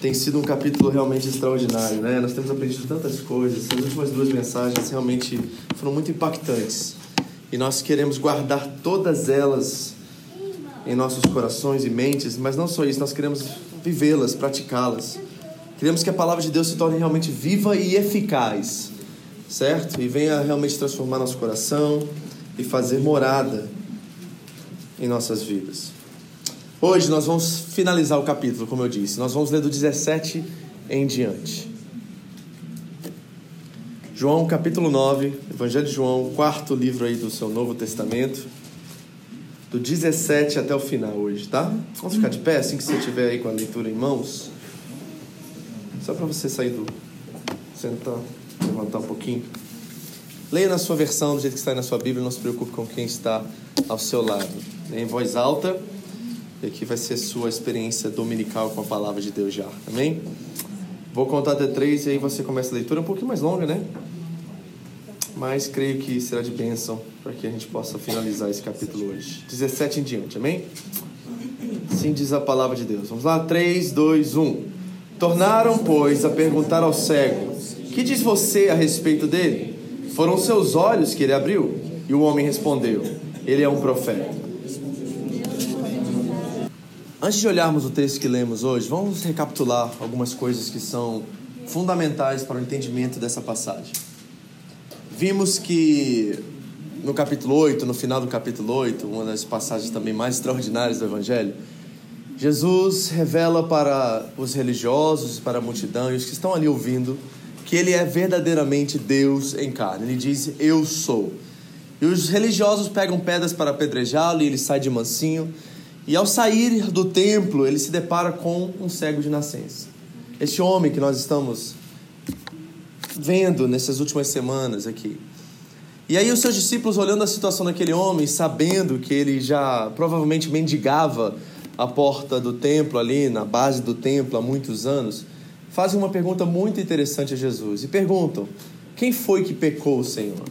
Tem sido um capítulo realmente extraordinário, né? Nós temos aprendido tantas coisas. As últimas duas mensagens realmente foram muito impactantes. E nós queremos guardar todas elas em nossos corações e mentes, mas não só isso, nós queremos vivê-las, praticá-las. Queremos que a palavra de Deus se torne realmente viva e eficaz, certo? E venha realmente transformar nosso coração e fazer morada em nossas vidas. Hoje nós vamos finalizar o capítulo, como eu disse. Nós vamos ler do 17 em diante. João capítulo 9, Evangelho de João, quarto livro aí do seu Novo Testamento. Do 17 até o final hoje, tá? Vamos ficar de pé assim que você estiver aí com a leitura em mãos. Só para você sair do. sentar, levantar um pouquinho. Leia na sua versão, do jeito que está aí na sua Bíblia, não se preocupe com quem está ao seu lado. Em voz alta. E vai ser sua experiência dominical com a palavra de Deus já. Amém? Vou contar até três e aí você começa a leitura. Um pouquinho mais longa, né? Mas creio que será de bênção para que a gente possa finalizar esse capítulo hoje. 17 em diante, amém? Assim diz a palavra de Deus. Vamos lá? 3, 2, 1. Tornaram, pois, a perguntar ao cego: Que diz você a respeito dele? Foram seus olhos que ele abriu? E o homem respondeu: Ele é um profeta. Antes de olharmos o texto que lemos hoje, vamos recapitular algumas coisas que são fundamentais para o entendimento dessa passagem. Vimos que no capítulo 8, no final do capítulo 8, uma das passagens também mais extraordinárias do Evangelho, Jesus revela para os religiosos, para a multidão e os que estão ali ouvindo, que ele é verdadeiramente Deus em carne. Ele diz: Eu sou. E os religiosos pegam pedras para apedrejá-lo e ele sai de mansinho. E ao sair do templo, ele se depara com um cego de nascença. Este homem que nós estamos vendo nessas últimas semanas aqui. E aí os seus discípulos olhando a situação daquele homem, sabendo que ele já provavelmente mendigava a porta do templo ali, na base do templo há muitos anos, fazem uma pergunta muito interessante a Jesus e perguntam: Quem foi que pecou, Senhor?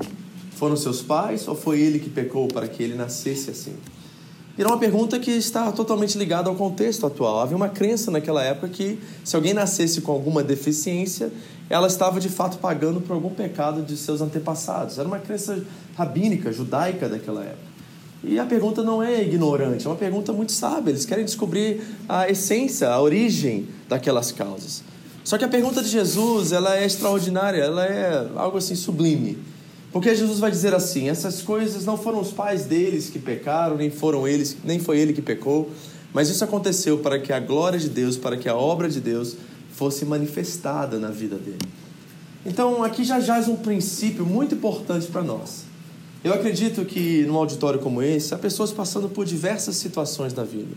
Foram seus pais ou foi ele que pecou para que ele nascesse assim? E era uma pergunta que está totalmente ligada ao contexto atual. Havia uma crença naquela época que se alguém nascesse com alguma deficiência, ela estava de fato pagando por algum pecado de seus antepassados. Era uma crença rabínica, judaica daquela época. E a pergunta não é ignorante, é uma pergunta muito sábia. Eles querem descobrir a essência, a origem daquelas causas. Só que a pergunta de Jesus, ela é extraordinária, ela é algo assim sublime. Porque Jesus vai dizer assim: essas coisas não foram os pais deles que pecaram, nem foram eles, nem foi ele que pecou, mas isso aconteceu para que a glória de Deus, para que a obra de Deus fosse manifestada na vida dele. Então, aqui já jaz um princípio muito importante para nós. Eu acredito que num auditório como esse, há pessoas passando por diversas situações na vida.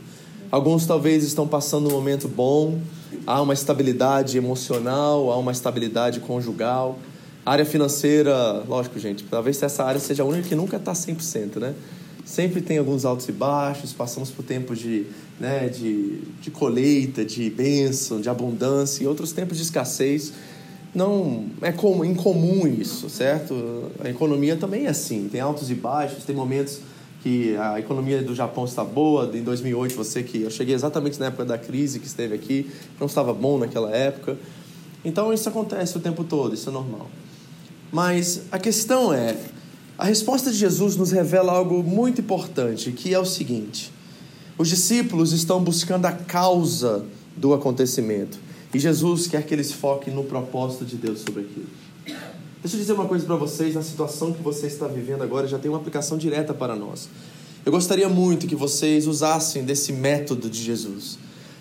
Alguns talvez estão passando um momento bom, há uma estabilidade emocional, há uma estabilidade conjugal. Área financeira, lógico, gente, talvez essa área seja a única que nunca está 100%, né? Sempre tem alguns altos e baixos, passamos por tempos de, né, de, de colheita, de bênção, de abundância e outros tempos de escassez. Não é comum, incomum isso, certo? A economia também é assim, tem altos e baixos, tem momentos que a economia do Japão está boa. Em 2008, você que eu cheguei exatamente na época da crise que esteve aqui, não estava bom naquela época. Então isso acontece o tempo todo, isso é normal. Mas a questão é, a resposta de Jesus nos revela algo muito importante, que é o seguinte: os discípulos estão buscando a causa do acontecimento. E Jesus quer que eles foquem no propósito de Deus sobre aquilo. Deixa eu dizer uma coisa para vocês: na situação que você está vivendo agora já tem uma aplicação direta para nós. Eu gostaria muito que vocês usassem desse método de Jesus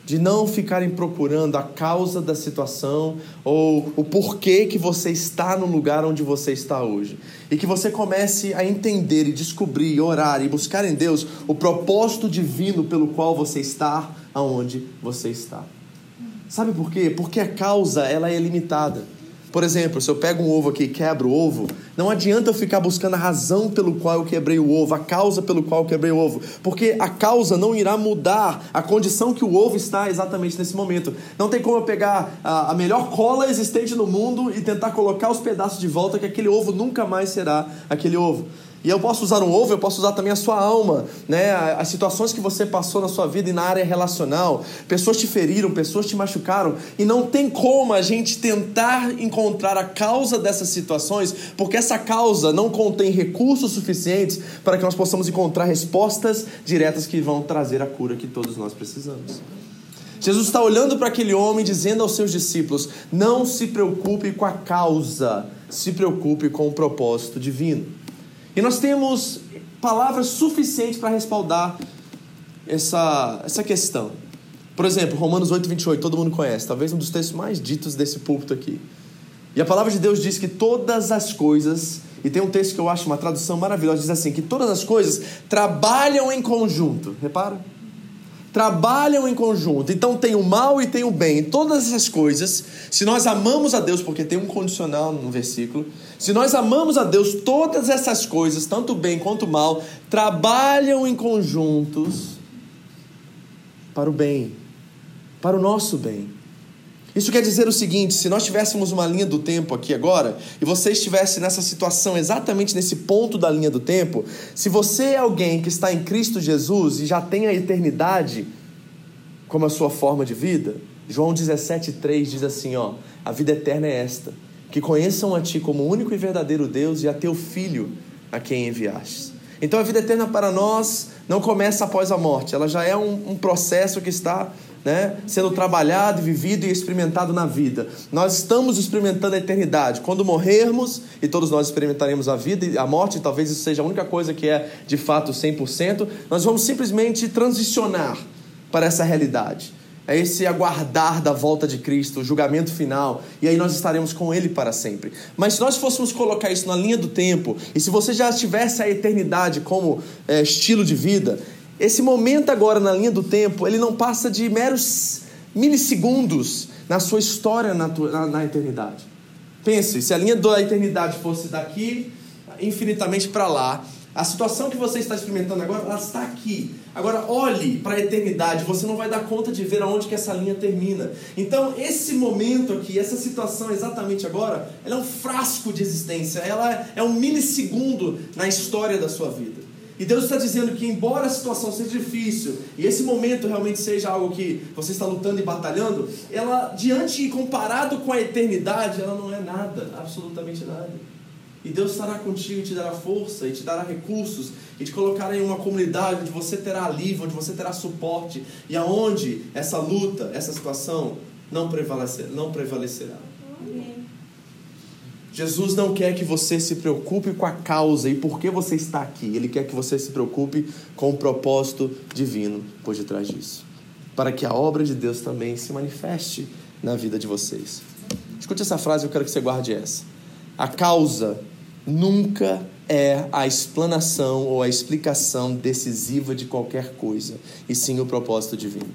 de não ficarem procurando a causa da situação ou o porquê que você está no lugar onde você está hoje. E que você comece a entender e descobrir, orar e buscar em Deus o propósito divino pelo qual você está aonde você está. Sabe por quê? Porque a causa ela é limitada. Por exemplo, se eu pego um ovo aqui e quebro o ovo, não adianta eu ficar buscando a razão pelo qual eu quebrei o ovo, a causa pelo qual eu quebrei o ovo, porque a causa não irá mudar a condição que o ovo está exatamente nesse momento. Não tem como eu pegar a, a melhor cola existente no mundo e tentar colocar os pedaços de volta, que aquele ovo nunca mais será aquele ovo. E eu posso usar um ovo, eu posso usar também a sua alma, né? As situações que você passou na sua vida e na área relacional. Pessoas te feriram, pessoas te machucaram. E não tem como a gente tentar encontrar a causa dessas situações, porque essa causa não contém recursos suficientes para que nós possamos encontrar respostas diretas que vão trazer a cura que todos nós precisamos. Jesus está olhando para aquele homem dizendo aos seus discípulos: não se preocupe com a causa, se preocupe com o propósito divino. E nós temos palavras suficientes para respaldar essa, essa questão. Por exemplo, Romanos 8, 28, todo mundo conhece, talvez um dos textos mais ditos desse púlpito aqui. E a palavra de Deus diz que todas as coisas, e tem um texto que eu acho uma tradução maravilhosa, diz assim: que todas as coisas trabalham em conjunto. Repara? Trabalham em conjunto. Então tem o mal e tem o bem. Todas essas coisas, se nós amamos a Deus, porque tem um condicional no versículo, se nós amamos a Deus, todas essas coisas, tanto o bem quanto o mal, trabalham em conjuntos para o bem, para o nosso bem. Isso quer dizer o seguinte: se nós tivéssemos uma linha do tempo aqui agora, e você estivesse nessa situação, exatamente nesse ponto da linha do tempo, se você é alguém que está em Cristo Jesus e já tem a eternidade como a sua forma de vida, João 17,3 diz assim: ó, a vida eterna é esta, que conheçam a Ti como único e verdadeiro Deus e a Teu Filho a quem enviaste. Então a vida eterna para nós não começa após a morte, ela já é um, um processo que está né, sendo trabalhado, vivido e experimentado na vida. Nós estamos experimentando a eternidade. Quando morrermos, e todos nós experimentaremos a vida e a morte, talvez isso seja a única coisa que é de fato 100%, nós vamos simplesmente transicionar para essa realidade. É esse aguardar da volta de Cristo, o julgamento final, e aí nós estaremos com Ele para sempre. Mas se nós fôssemos colocar isso na linha do tempo, e se você já tivesse a eternidade como é, estilo de vida, esse momento agora na linha do tempo, ele não passa de meros milissegundos na sua história na, na, na eternidade. Pense, se a linha da eternidade fosse daqui infinitamente para lá, a situação que você está experimentando agora, ela está aqui. Agora olhe para a eternidade, você não vai dar conta de ver aonde que essa linha termina. Então, esse momento aqui, essa situação exatamente agora, ela é um frasco de existência, ela é um milissegundo na história da sua vida. E Deus está dizendo que, embora a situação seja difícil, e esse momento realmente seja algo que você está lutando e batalhando, ela, diante e comparado com a eternidade, ela não é nada, absolutamente nada. E Deus estará contigo e te dará força, e te dará recursos, e te colocará em uma comunidade onde você terá alívio, onde você terá suporte, e aonde essa luta, essa situação não, prevalecer, não prevalecerá. Jesus não quer que você se preocupe com a causa e por que você está aqui. Ele quer que você se preocupe com o propósito divino por detrás disso. Para que a obra de Deus também se manifeste na vida de vocês. Escute essa frase, eu quero que você guarde essa. A causa nunca é a explanação ou a explicação decisiva de qualquer coisa, e sim o propósito divino.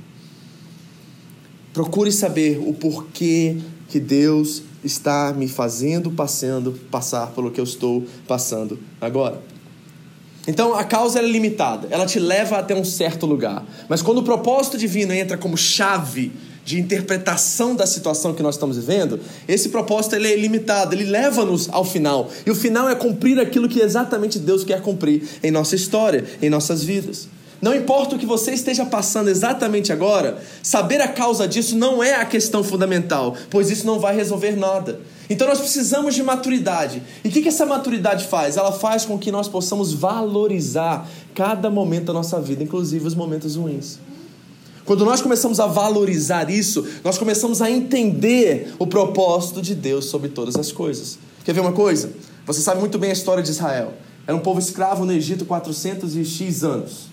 Procure saber o porquê que Deus está me fazendo passando passar pelo que eu estou passando agora. Então a causa é limitada, ela te leva até um certo lugar. Mas quando o propósito divino entra como chave de interpretação da situação que nós estamos vivendo, esse propósito ele é ilimitado, ele leva-nos ao final. E o final é cumprir aquilo que exatamente Deus quer cumprir em nossa história, em nossas vidas. Não importa o que você esteja passando exatamente agora, saber a causa disso não é a questão fundamental, pois isso não vai resolver nada. Então nós precisamos de maturidade. E o que, que essa maturidade faz? Ela faz com que nós possamos valorizar cada momento da nossa vida, inclusive os momentos ruins. Quando nós começamos a valorizar isso, nós começamos a entender o propósito de Deus sobre todas as coisas. Quer ver uma coisa? Você sabe muito bem a história de Israel. Era um povo escravo no Egito 400 e X anos.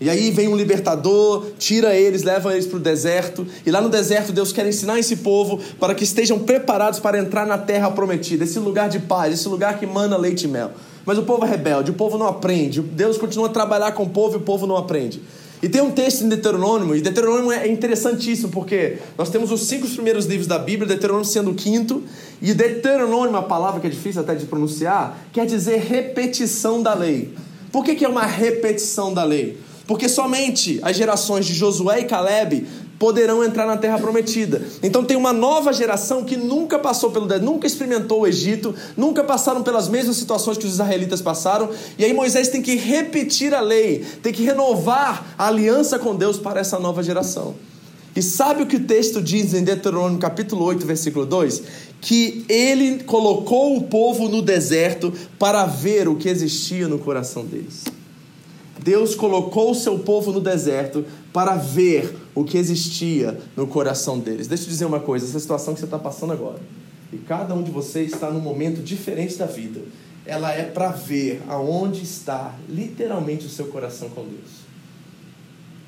E aí vem um libertador, tira eles, leva eles para o deserto. E lá no deserto, Deus quer ensinar esse povo para que estejam preparados para entrar na terra prometida, esse lugar de paz, esse lugar que mana leite e mel. Mas o povo é rebelde, o povo não aprende. Deus continua a trabalhar com o povo e o povo não aprende. E tem um texto em Deuteronômio, e Deuteronômio é interessantíssimo, porque nós temos os cinco primeiros livros da Bíblia, Deuteronômio sendo o quinto, e Deuteronômio, uma palavra que é difícil até de pronunciar, quer dizer repetição da lei. Por que, que é uma repetição da lei? Porque somente as gerações de Josué e Caleb poderão entrar na terra prometida. Então tem uma nova geração que nunca passou pelo nunca experimentou o Egito, nunca passaram pelas mesmas situações que os israelitas passaram, e aí Moisés tem que repetir a lei, tem que renovar a aliança com Deus para essa nova geração. E sabe o que o texto diz em Deuteronômio capítulo 8, versículo 2? Que ele colocou o povo no deserto para ver o que existia no coração deles. Deus colocou o seu povo no deserto para ver o que existia no coração deles. Deixa eu dizer uma coisa: essa situação que você está passando agora, e cada um de vocês está num momento diferente da vida, ela é para ver aonde está literalmente o seu coração com Deus.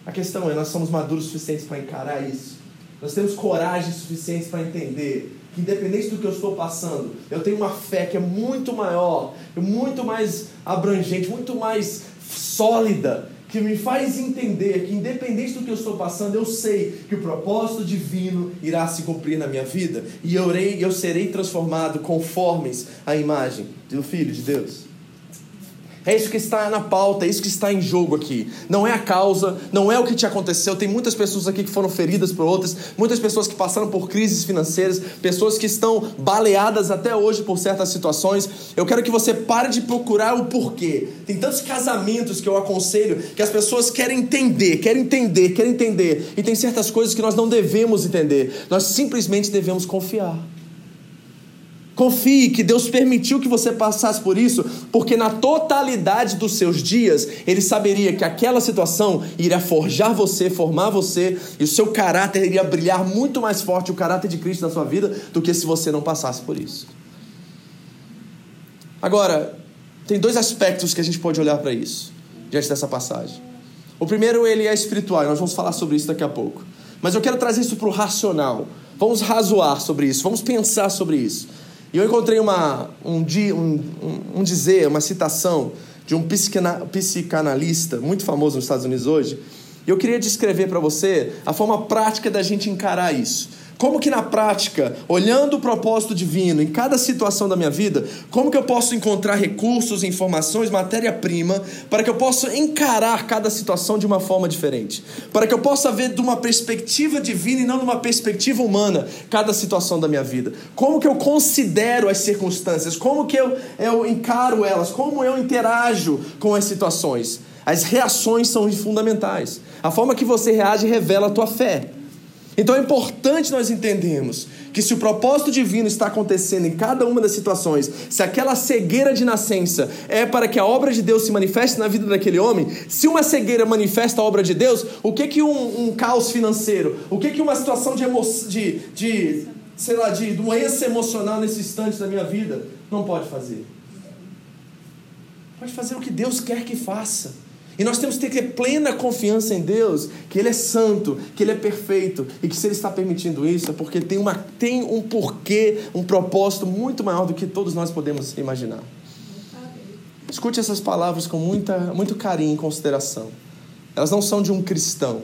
A questão é: nós somos maduros suficientes para encarar isso. Nós temos coragem suficiente para entender que, independente do que eu estou passando, eu tenho uma fé que é muito maior, muito mais abrangente, muito mais sólida que me faz entender que, independente do que eu estou passando, eu sei que o propósito divino irá se cumprir na minha vida e eu, eu serei transformado conformes à imagem do Filho de Deus. É isso que está na pauta, é isso que está em jogo aqui. Não é a causa, não é o que te aconteceu. Tem muitas pessoas aqui que foram feridas por outras, muitas pessoas que passaram por crises financeiras, pessoas que estão baleadas até hoje por certas situações. Eu quero que você pare de procurar o porquê. Tem tantos casamentos que eu aconselho que as pessoas querem entender, querem entender, querem entender. E tem certas coisas que nós não devemos entender. Nós simplesmente devemos confiar. Confie que Deus permitiu que você passasse por isso, porque na totalidade dos seus dias, Ele saberia que aquela situação iria forjar você, formar você, e o seu caráter iria brilhar muito mais forte, o caráter de Cristo na sua vida, do que se você não passasse por isso. Agora, tem dois aspectos que a gente pode olhar para isso, diante dessa passagem. O primeiro, ele é espiritual, e nós vamos falar sobre isso daqui a pouco. Mas eu quero trazer isso para o racional. Vamos razoar sobre isso, vamos pensar sobre isso. E eu encontrei uma, um, um, um dizer, uma citação de um psicanalista muito famoso nos Estados Unidos hoje. E eu queria descrever para você a forma prática da gente encarar isso. Como que na prática, olhando o propósito divino em cada situação da minha vida, como que eu posso encontrar recursos, informações, matéria-prima, para que eu possa encarar cada situação de uma forma diferente? Para que eu possa ver de uma perspectiva divina e não de uma perspectiva humana cada situação da minha vida? Como que eu considero as circunstâncias? Como que eu, eu encaro elas? Como eu interajo com as situações? As reações são fundamentais. A forma que você reage revela a tua fé. Então é importante nós entendermos que se o propósito divino está acontecendo em cada uma das situações, se aquela cegueira de nascença é para que a obra de Deus se manifeste na vida daquele homem, se uma cegueira manifesta a obra de Deus, o que que um, um caos financeiro, o que que uma situação de, de, de, sei lá, de doença emocional nesse instante da minha vida não pode fazer? Pode fazer o que Deus quer que faça. E nós temos que ter plena confiança em Deus, que Ele é santo, que Ele é perfeito, e que se Ele está permitindo isso é porque tem, uma, tem um porquê, um propósito muito maior do que todos nós podemos imaginar. Escute essas palavras com muita, muito carinho e consideração. Elas não são de um cristão,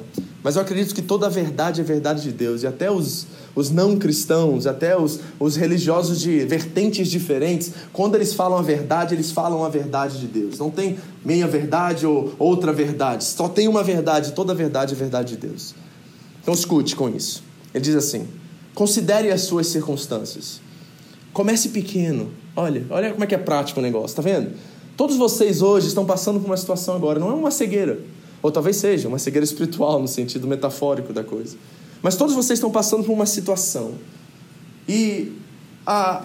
mas eu acredito que toda a verdade é verdade de Deus, e até os, os não cristãos, até os, os religiosos de vertentes diferentes, quando eles falam a verdade, eles falam a verdade de Deus. Não tem meia verdade ou outra verdade, só tem uma verdade, toda a verdade é verdade de Deus. Então escute com isso. Ele diz assim: considere as suas circunstâncias. Comece pequeno. Olha, olha como é que é prático o negócio, tá vendo? Todos vocês hoje estão passando por uma situação agora, não é uma cegueira. Ou talvez seja uma cegueira espiritual, no sentido metafórico da coisa. Mas todos vocês estão passando por uma situação. E a,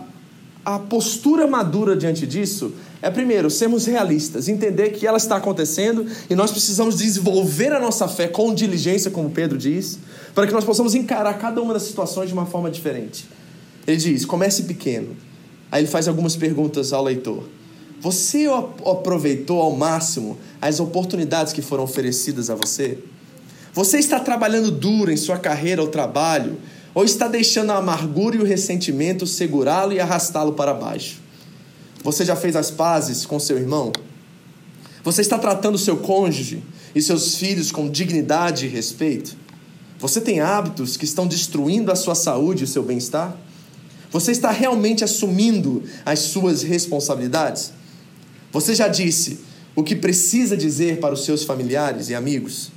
a postura madura diante disso é, primeiro, sermos realistas, entender que ela está acontecendo e nós precisamos desenvolver a nossa fé com diligência, como Pedro diz, para que nós possamos encarar cada uma das situações de uma forma diferente. Ele diz: comece pequeno. Aí ele faz algumas perguntas ao leitor. Você aproveitou ao máximo as oportunidades que foram oferecidas a você? Você está trabalhando duro em sua carreira ou trabalho? Ou está deixando a amargura e o ressentimento segurá-lo e arrastá-lo para baixo? Você já fez as pazes com seu irmão? Você está tratando seu cônjuge e seus filhos com dignidade e respeito? Você tem hábitos que estão destruindo a sua saúde e o seu bem-estar? Você está realmente assumindo as suas responsabilidades? Você já disse o que precisa dizer para os seus familiares e amigos?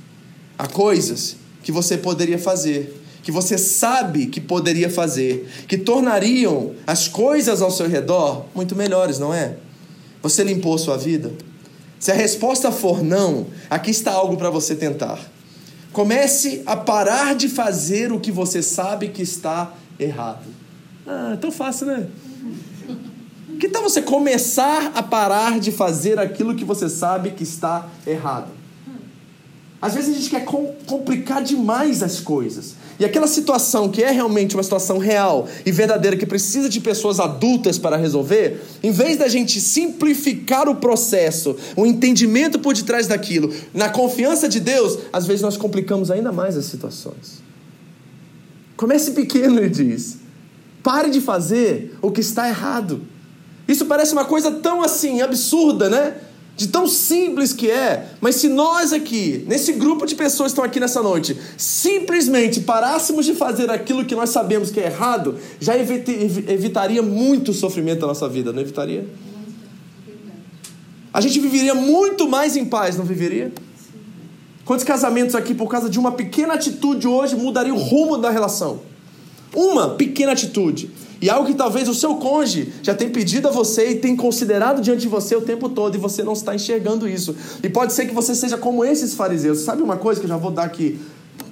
Há coisas que você poderia fazer, que você sabe que poderia fazer, que tornariam as coisas ao seu redor muito melhores, não é? Você limpou sua vida? Se a resposta for não, aqui está algo para você tentar. Comece a parar de fazer o que você sabe que está errado. Ah, tão fácil, né? Que tal você começar a parar de fazer aquilo que você sabe que está errado? Às vezes a gente quer complicar demais as coisas. E aquela situação que é realmente uma situação real e verdadeira, que precisa de pessoas adultas para resolver, em vez da gente simplificar o processo, o entendimento por detrás daquilo, na confiança de Deus, às vezes nós complicamos ainda mais as situações. Comece pequeno, ele diz. Pare de fazer o que está errado. Isso parece uma coisa tão assim absurda, né? de tão simples que é, mas se nós aqui, nesse grupo de pessoas que estão aqui nessa noite, simplesmente parássemos de fazer aquilo que nós sabemos que é errado, já evitaria muito sofrimento da nossa vida, não evitaria? A gente viveria muito mais em paz, não viveria? Quantos casamentos aqui, por causa de uma pequena atitude hoje, mudaria o rumo da relação? Uma pequena atitude. E algo que talvez o seu cônjuge já tenha pedido a você e tem considerado diante de você o tempo todo e você não está enxergando isso. E pode ser que você seja como esses fariseus. Sabe uma coisa que eu já vou dar aqui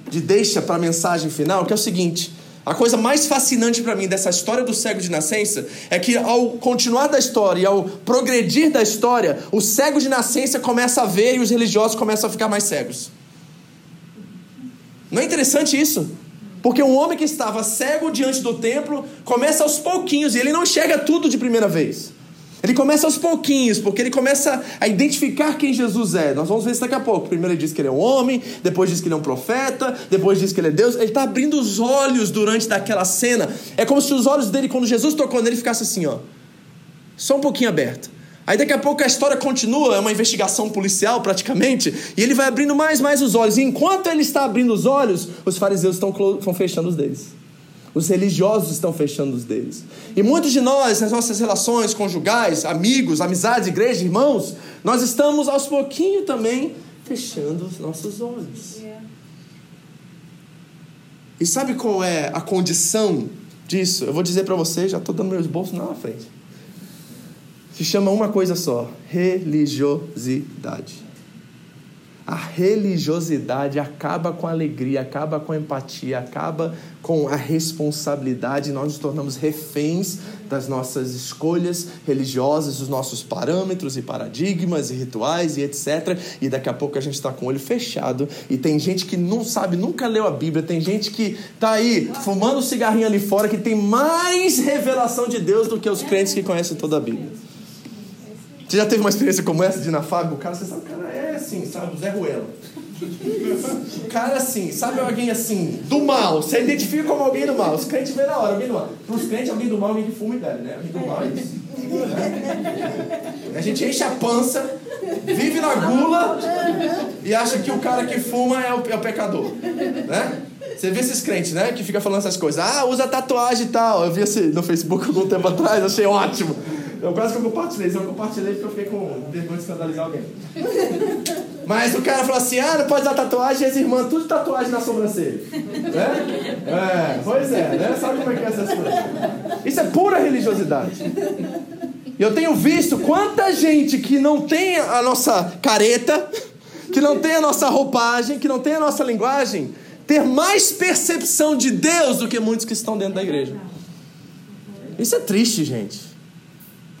de deixa para a mensagem final, que é o seguinte: a coisa mais fascinante para mim dessa história do cego de nascença é que ao continuar da história e ao progredir da história, o cego de nascença começa a ver e os religiosos começam a ficar mais cegos. Não é interessante isso? Porque um homem que estava cego diante do templo começa aos pouquinhos e ele não enxerga tudo de primeira vez. Ele começa aos pouquinhos, porque ele começa a identificar quem Jesus é. Nós vamos ver isso daqui a pouco. Primeiro ele diz que ele é um homem, depois diz que ele é um profeta, depois diz que ele é Deus. Ele está abrindo os olhos durante daquela cena. É como se os olhos dele, quando Jesus tocou nele, ficasse assim, ó. Só um pouquinho aberto. Aí daqui a pouco a história continua, é uma investigação policial praticamente, e ele vai abrindo mais mais os olhos. E enquanto ele está abrindo os olhos, os fariseus estão, estão fechando os deles. Os religiosos estão fechando os deles. E muitos de nós, nas nossas relações conjugais, amigos, amizades, igreja, irmãos, nós estamos aos pouquinhos também fechando os nossos olhos. E sabe qual é a condição disso? Eu vou dizer para você, já estou dando meus bolsos na frente se chama uma coisa só: religiosidade. A religiosidade acaba com a alegria, acaba com a empatia, acaba com a responsabilidade. Nós nos tornamos reféns das nossas escolhas religiosas, dos nossos parâmetros e paradigmas e rituais e etc. E daqui a pouco a gente está com o olho fechado. E tem gente que não sabe, nunca leu a Bíblia. Tem gente que está aí fumando cigarrinho ali fora que tem mais revelação de Deus do que os crentes que conhecem toda a Bíblia. Você já teve uma experiência como essa de ir na? O cara, você sabe, o cara é assim, sabe? O Zé Ruelo. O cara assim, sabe alguém assim, do mal. Você identifica como alguém do mal. Os crentes vê na hora, alguém do mal. Para os crentes, alguém do mal é alguém que fuma e bebe, né? Alguém do mal é isso. A gente enche a pança, vive na gula e acha que o cara que fuma é o, é o pecador. Né? Você vê esses crentes, né? Que fica falando essas coisas. Ah, usa tatuagem e tal. Eu vi esse no Facebook algum tempo atrás, achei ótimo. Eu quase que eu compartilhei, eu compartilhei porque eu fiquei com vergonha de escandalizar alguém. Mas o cara falou assim: ah, não pode dar tatuagem, e as irmãs, tudo tatuagem na sobrancelha. Né? É, pois é, né? Sabe como é que é essas coisas? Isso é pura religiosidade. Eu tenho visto quanta gente que não tem a nossa careta, que não tem a nossa roupagem, que não tem a nossa linguagem, ter mais percepção de Deus do que muitos que estão dentro da igreja. Isso é triste, gente.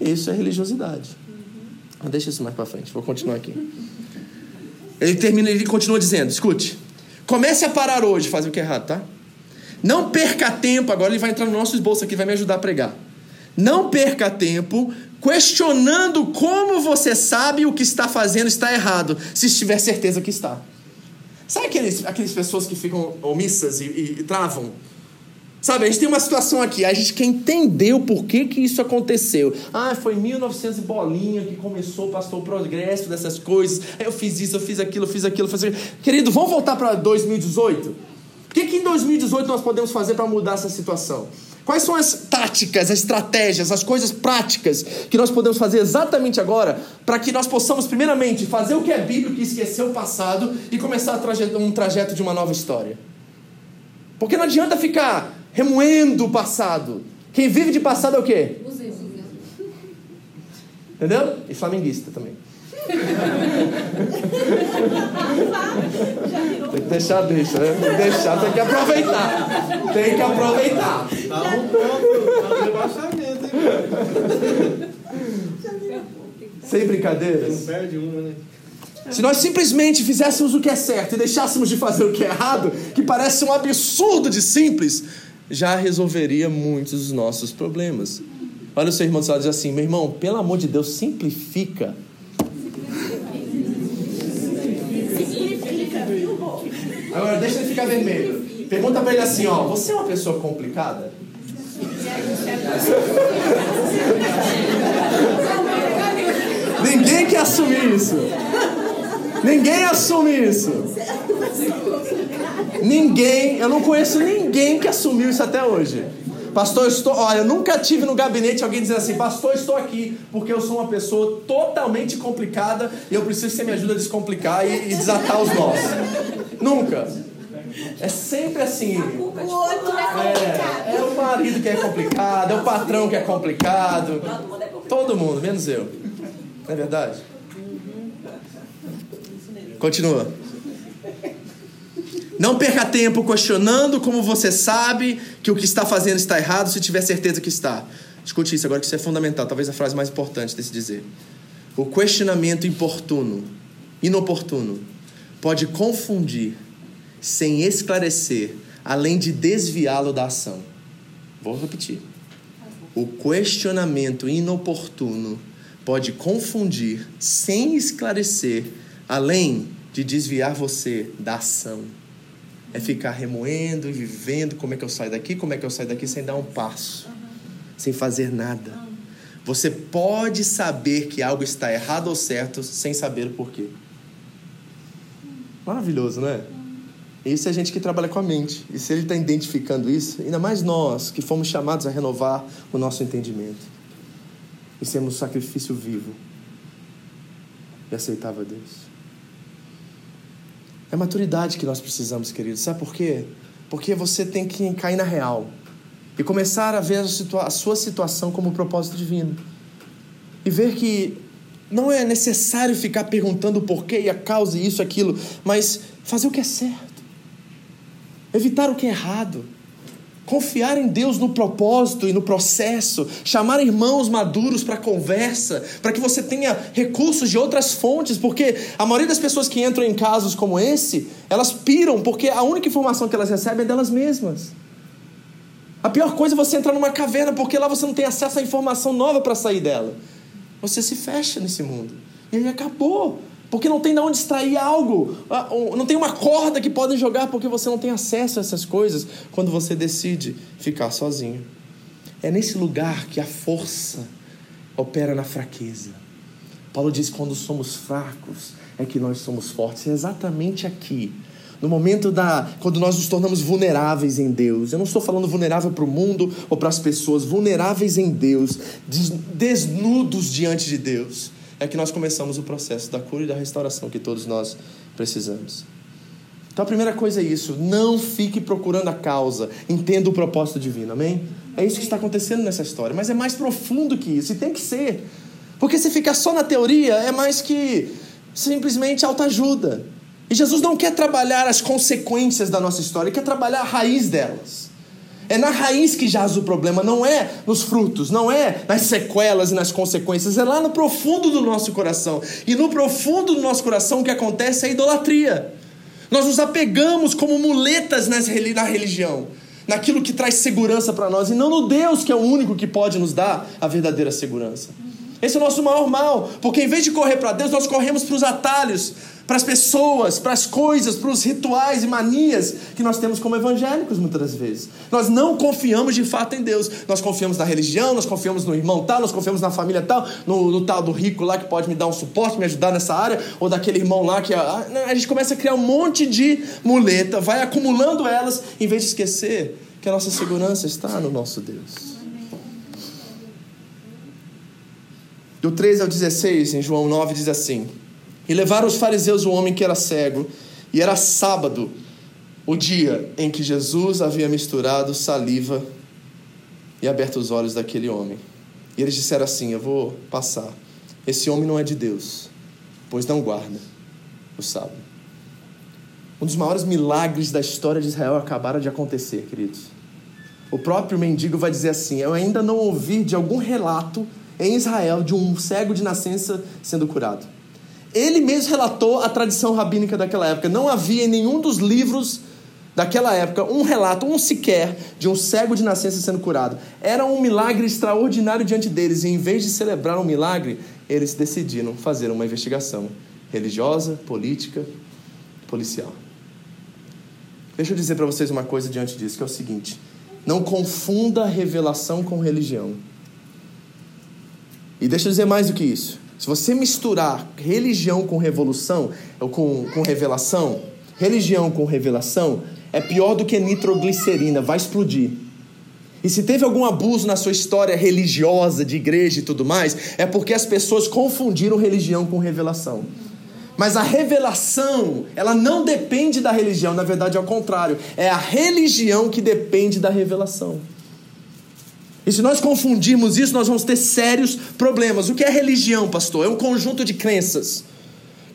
Isso é religiosidade. Uhum. Deixa isso mais para frente, vou continuar aqui. Ele termina, ele continua dizendo: escute, comece a parar hoje, fazer o que é errado, tá? Não perca tempo, agora ele vai entrar no nosso bolso aqui, vai me ajudar a pregar. Não perca tempo questionando como você sabe o que está fazendo está errado, se estiver certeza que está. Sabe aqueles, aquelas pessoas que ficam omissas e, e, e travam? Sabe, a gente tem uma situação aqui, a gente quer entender o porquê que isso aconteceu. Ah, foi 1900 e bolinha que começou, pastor, o progresso dessas coisas. Eu fiz isso, eu fiz aquilo, eu fiz aquilo, eu fiz aquilo. Querido, vamos voltar para 2018? O que, que em 2018 nós podemos fazer para mudar essa situação? Quais são as táticas, as estratégias, as coisas práticas que nós podemos fazer exatamente agora para que nós possamos, primeiramente, fazer o que é bíblico e esquecer o passado e começar um trajeto de uma nova história? Porque não adianta ficar remoendo o passado. Quem vive de passado é o quê? Entendeu? E flamenguista também. tem que deixar, deixa, né? Tem que deixar, tem que aproveitar. Tem que aproveitar. Tá um ponto, rebaixamento, hein, Sem brincadeiras. Não perde uma, né? Se nós simplesmente fizéssemos o que é certo e deixássemos de fazer o que é errado, que parece um absurdo de simples, já resolveria muitos dos nossos problemas. Olha o seu irmão do lado diz assim: meu irmão, pelo amor de Deus, simplifica. Agora deixa ele ficar vermelho. Pergunta para ele assim, ó, você é uma pessoa complicada? Ninguém quer assumir isso. Ninguém assume isso. Ninguém, eu não conheço ninguém que assumiu isso até hoje. Pastor, eu estou. Olha, eu nunca tive no gabinete alguém dizendo assim, pastor, estou aqui porque eu sou uma pessoa totalmente complicada e eu preciso que você me ajude a descomplicar e, e desatar os nós. nunca. É sempre assim. É, é o marido que é complicado, é o patrão que é complicado. Todo mundo, menos eu. Não é verdade? Continua. Não perca tempo questionando como você sabe que o que está fazendo está errado se tiver certeza que está. Escute isso agora que isso é fundamental, talvez a frase mais importante desse dizer. O questionamento importuno, inoportuno, pode confundir sem esclarecer, além de desviá-lo da ação. Vou repetir. O questionamento inoportuno pode confundir sem esclarecer, além de desviar você da ação é ficar remoendo e vivendo como é que eu saio daqui, como é que eu saio daqui sem dar um passo, sem fazer nada. Você pode saber que algo está errado ou certo sem saber o porquê. Maravilhoso, não é? Isso é gente que trabalha com a mente. E se ele está identificando isso, ainda mais nós que fomos chamados a renovar o nosso entendimento e sermos um sacrifício vivo e aceitável a Deus. É maturidade que nós precisamos, queridos. Sabe por quê? Porque você tem que cair na real e começar a ver a, situa a sua situação como um propósito divino. E ver que não é necessário ficar perguntando o porquê e a causa e isso, aquilo, mas fazer o que é certo. Evitar o que é errado. Confiar em Deus no propósito e no processo, chamar irmãos maduros para conversa, para que você tenha recursos de outras fontes, porque a maioria das pessoas que entram em casos como esse, elas piram porque a única informação que elas recebem é delas mesmas. A pior coisa é você entrar numa caverna porque lá você não tem acesso a informação nova para sair dela. Você se fecha nesse mundo. E aí acabou. Porque não tem de onde extrair algo, ah, não tem uma corda que podem jogar porque você não tem acesso a essas coisas quando você decide ficar sozinho. É nesse lugar que a força opera na fraqueza. Paulo diz: quando somos fracos, é que nós somos fortes. É exatamente aqui, no momento da. quando nós nos tornamos vulneráveis em Deus. Eu não estou falando vulnerável para o mundo ou para as pessoas, vulneráveis em Deus, desnudos diante de Deus é que nós começamos o processo da cura e da restauração que todos nós precisamos. Então a primeira coisa é isso, não fique procurando a causa, entenda o propósito divino, amém? É isso que está acontecendo nessa história, mas é mais profundo que isso, e tem que ser. Porque se ficar só na teoria, é mais que simplesmente autoajuda. E Jesus não quer trabalhar as consequências da nossa história, ele quer trabalhar a raiz delas. É na raiz que jaz o problema, não é nos frutos, não é nas sequelas e nas consequências, é lá no profundo do nosso coração. E no profundo do nosso coração o que acontece é a idolatria. Nós nos apegamos como muletas na religião, naquilo que traz segurança para nós, e não no Deus que é o único que pode nos dar a verdadeira segurança. Esse é o nosso maior mal, porque em vez de correr para Deus, nós corremos para os atalhos, para as pessoas, para as coisas, para os rituais e manias que nós temos como evangélicos muitas das vezes. Nós não confiamos de fato em Deus. Nós confiamos na religião, nós confiamos no irmão tal, nós confiamos na família tal, no, no tal do rico lá que pode me dar um suporte, me ajudar nessa área, ou daquele irmão lá que. A, a gente começa a criar um monte de muleta, vai acumulando elas, em vez de esquecer que a nossa segurança está no nosso Deus. Do 13 ao 16, em João 9, diz assim. E levaram os fariseus o homem que era cego, e era sábado, o dia em que Jesus havia misturado saliva e aberto os olhos daquele homem. E eles disseram assim: Eu vou passar. Esse homem não é de Deus, pois não guarda o sábado. Um dos maiores milagres da história de Israel acabaram de acontecer, queridos. O próprio mendigo vai dizer assim: Eu ainda não ouvi de algum relato em Israel de um cego de nascença sendo curado. Ele mesmo relatou a tradição rabínica daquela época. Não havia em nenhum dos livros daquela época um relato, um sequer, de um cego de nascença sendo curado. Era um milagre extraordinário diante deles, e em vez de celebrar um milagre, eles decidiram fazer uma investigação religiosa, política, policial. Deixa eu dizer para vocês uma coisa diante disso, que é o seguinte: não confunda revelação com religião. E deixa eu dizer mais do que isso. Se você misturar religião com revolução, ou com, com revelação, religião com revelação, é pior do que nitroglicerina, vai explodir. E se teve algum abuso na sua história religiosa, de igreja e tudo mais, é porque as pessoas confundiram religião com revelação. Mas a revelação, ela não depende da religião, na verdade é o contrário. É a religião que depende da revelação. E se nós confundirmos isso, nós vamos ter sérios problemas. O que é religião, pastor? É um conjunto de crenças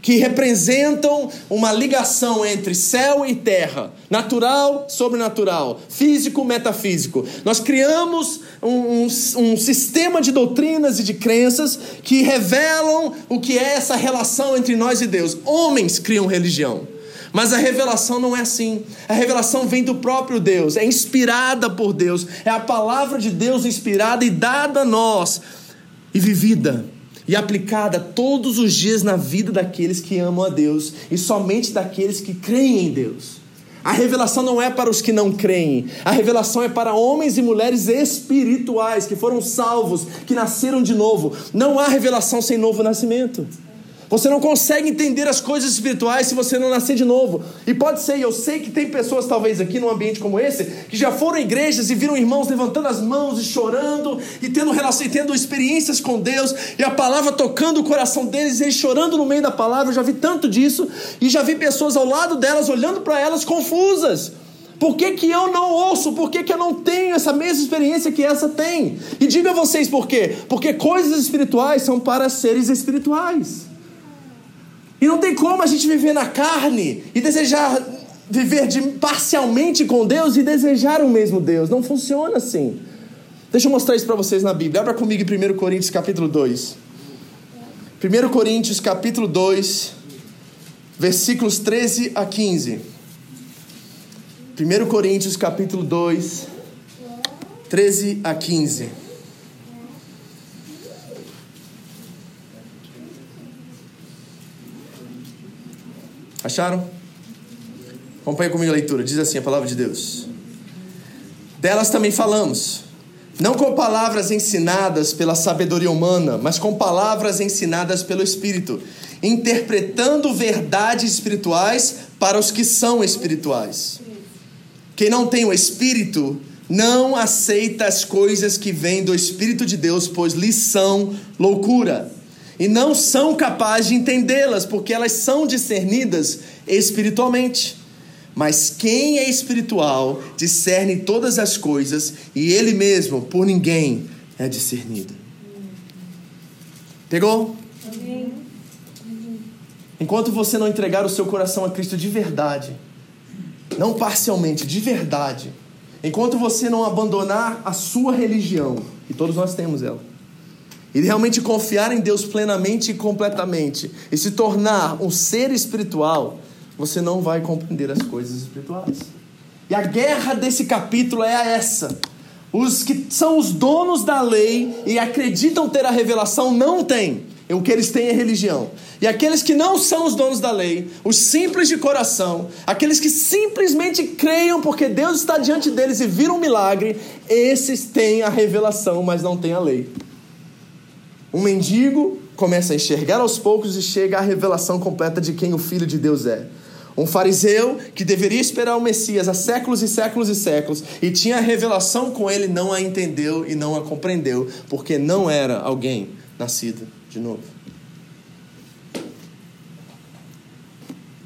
que representam uma ligação entre céu e terra, natural, sobrenatural, físico, metafísico. Nós criamos um, um, um, sistema de doutrinas e de crenças que revelam o que é essa relação entre nós e Deus. Homens criam religião. Mas a revelação não é assim. A revelação vem do próprio Deus, é inspirada por Deus, é a palavra de Deus inspirada e dada a nós e vivida e aplicada todos os dias na vida daqueles que amam a Deus e somente daqueles que creem em Deus. A revelação não é para os que não creem, a revelação é para homens e mulheres espirituais que foram salvos, que nasceram de novo. Não há revelação sem novo nascimento. Você não consegue entender as coisas espirituais se você não nascer de novo. E pode ser, eu sei que tem pessoas, talvez aqui num ambiente como esse, que já foram em igrejas e viram irmãos levantando as mãos e chorando, e tendo, relação, e tendo experiências com Deus, e a palavra tocando o coração deles, e eles chorando no meio da palavra. Eu já vi tanto disso, e já vi pessoas ao lado delas, olhando para elas confusas. Por que, que eu não ouço? Por que, que eu não tenho essa mesma experiência que essa tem? E diga a vocês por quê? Porque coisas espirituais são para seres espirituais. E não tem como a gente viver na carne e desejar viver de, parcialmente com Deus e desejar o mesmo Deus. Não funciona assim. Deixa eu mostrar isso para vocês na Bíblia. Abra comigo em 1 Coríntios capítulo 2. 1 Coríntios capítulo 2, versículos 13 a 15. 1 Coríntios capítulo 2, 13 a 15. Acharam? Acompanhe comigo a leitura. Diz assim a palavra de Deus. Delas também falamos, não com palavras ensinadas pela sabedoria humana, mas com palavras ensinadas pelo Espírito, interpretando verdades espirituais para os que são espirituais. Quem não tem o Espírito não aceita as coisas que vêm do Espírito de Deus, pois lhes são loucura e não são capazes de entendê-las, porque elas são discernidas espiritualmente. Mas quem é espiritual discerne todas as coisas e ele mesmo, por ninguém, é discernido. Pegou? Enquanto você não entregar o seu coração a Cristo de verdade, não parcialmente, de verdade, enquanto você não abandonar a sua religião, e todos nós temos ela, e realmente confiar em Deus plenamente e completamente e se tornar um ser espiritual, você não vai compreender as coisas espirituais. E a guerra desse capítulo é essa. Os que são os donos da lei e acreditam ter a revelação não têm. O que eles têm é religião. E aqueles que não são os donos da lei, os simples de coração, aqueles que simplesmente creiam porque Deus está diante deles e viram um milagre, esses têm a revelação, mas não têm a lei. Um mendigo começa a enxergar aos poucos e chega à revelação completa de quem o Filho de Deus é. Um fariseu que deveria esperar o Messias há séculos e séculos e séculos e tinha a revelação com ele, não a entendeu e não a compreendeu, porque não era alguém nascido de novo.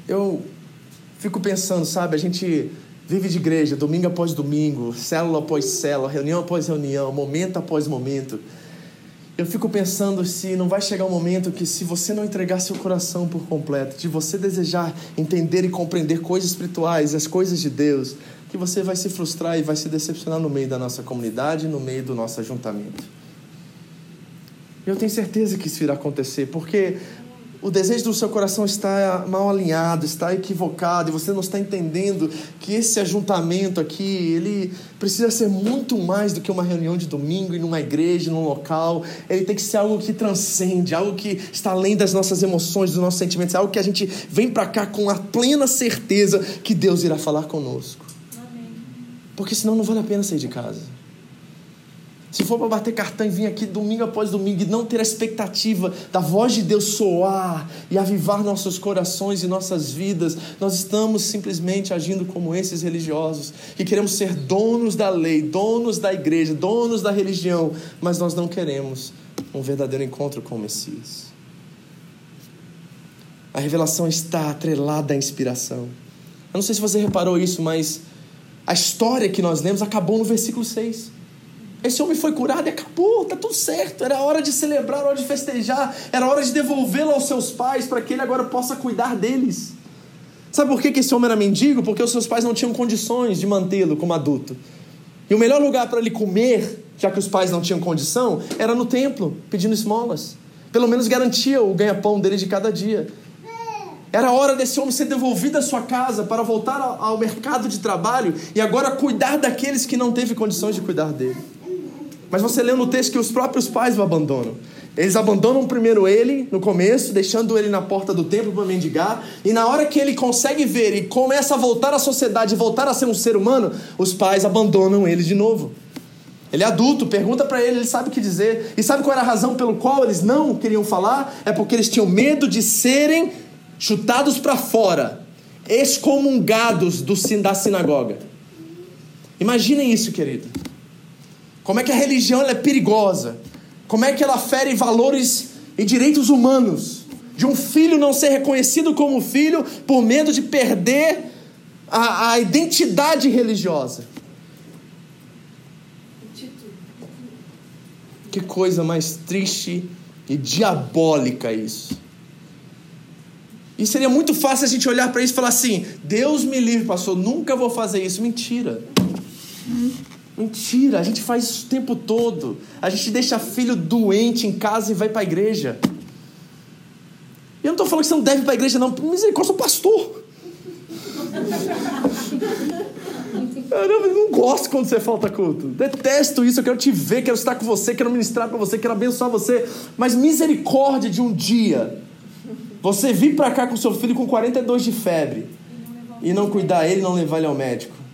Eu fico pensando, sabe, a gente vive de igreja domingo após domingo, célula após célula, reunião após reunião, momento após momento. Eu fico pensando se não vai chegar um momento que, se você não entregar seu coração por completo, de você desejar entender e compreender coisas espirituais, as coisas de Deus, que você vai se frustrar e vai se decepcionar no meio da nossa comunidade, no meio do nosso ajuntamento. Eu tenho certeza que isso irá acontecer, porque o desejo do seu coração está mal alinhado, está equivocado, e você não está entendendo que esse ajuntamento aqui, ele precisa ser muito mais do que uma reunião de domingo em uma igreja, num local. Ele tem que ser algo que transcende, algo que está além das nossas emoções, dos nossos sentimentos, algo que a gente vem para cá com a plena certeza que Deus irá falar conosco. Porque senão não vale a pena sair de casa. Se for para bater cartão e vir aqui domingo após domingo e não ter a expectativa da voz de Deus soar e avivar nossos corações e nossas vidas, nós estamos simplesmente agindo como esses religiosos que queremos ser donos da lei, donos da igreja, donos da religião, mas nós não queremos um verdadeiro encontro com o Messias. A revelação está atrelada à inspiração. Eu não sei se você reparou isso, mas a história que nós lemos acabou no versículo 6. Esse homem foi curado e acabou, tá tudo certo. Era hora de celebrar, hora de festejar, era hora de devolvê-lo aos seus pais para que ele agora possa cuidar deles. Sabe por que esse homem era mendigo? Porque os seus pais não tinham condições de mantê-lo como adulto. E o melhor lugar para ele comer, já que os pais não tinham condição, era no templo, pedindo esmolas. Pelo menos garantia o ganha-pão dele de cada dia. Era hora desse homem ser devolvido à sua casa para voltar ao mercado de trabalho e agora cuidar daqueles que não teve condições de cuidar dele. Mas você lê no texto que os próprios pais o abandonam. Eles abandonam primeiro ele no começo, deixando ele na porta do templo para mendigar, e na hora que ele consegue ver e começa a voltar à sociedade, voltar a ser um ser humano, os pais abandonam ele de novo. Ele é adulto, pergunta para ele, ele sabe o que dizer. E sabe qual era a razão pelo qual eles não queriam falar? É porque eles tinham medo de serem chutados para fora, excomungados do, da sinagoga. Imaginem isso, querido. Como é que a religião é perigosa? Como é que ela fere valores e direitos humanos? De um filho não ser reconhecido como filho por medo de perder a, a identidade religiosa. Que coisa mais triste e diabólica isso. E seria muito fácil a gente olhar para isso e falar assim: Deus me livre, pastor, nunca vou fazer isso. Mentira. Mentira, a gente faz isso o tempo todo. A gente deixa filho doente em casa e vai para a igreja. E eu não estou falando que você não deve ir para a igreja, não. Misericórdia, eu sou pastor. Caramba, eu não gosto quando você falta culto. Detesto isso, eu quero te ver, quero estar com você, quero ministrar para você, quero abençoar você. Mas misericórdia de um dia você vir para cá com seu filho com 42 de febre e não cuidar ele, não levar ele ao médico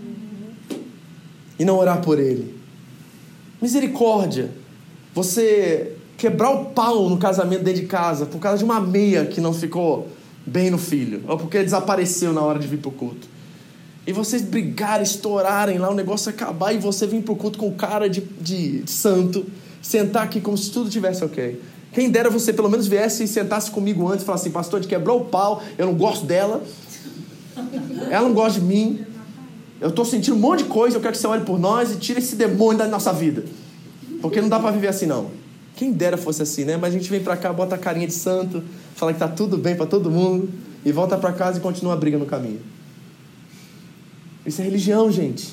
e não orar por ele. Misericórdia. Você quebrar o pau no casamento dentro de casa por causa de uma meia que não ficou bem no filho, ou porque desapareceu na hora de vir para o culto. E vocês brigarem, estourarem lá, o negócio acabar e você vir para o culto com cara de, de, santo, sentar aqui como se tudo tivesse ok. Quem dera você pelo menos viesse e sentasse comigo antes e falasse assim, pastor, de quebrou o pau, eu não gosto dela, ela não gosta de mim, eu estou sentindo um monte de coisa, eu quero que você olhe por nós e tire esse demônio da nossa vida. Porque não dá para viver assim, não. Quem dera fosse assim, né? Mas a gente vem para cá, bota a carinha de santo, fala que tá tudo bem para todo mundo e volta para casa e continua a briga no caminho. Isso é religião, gente.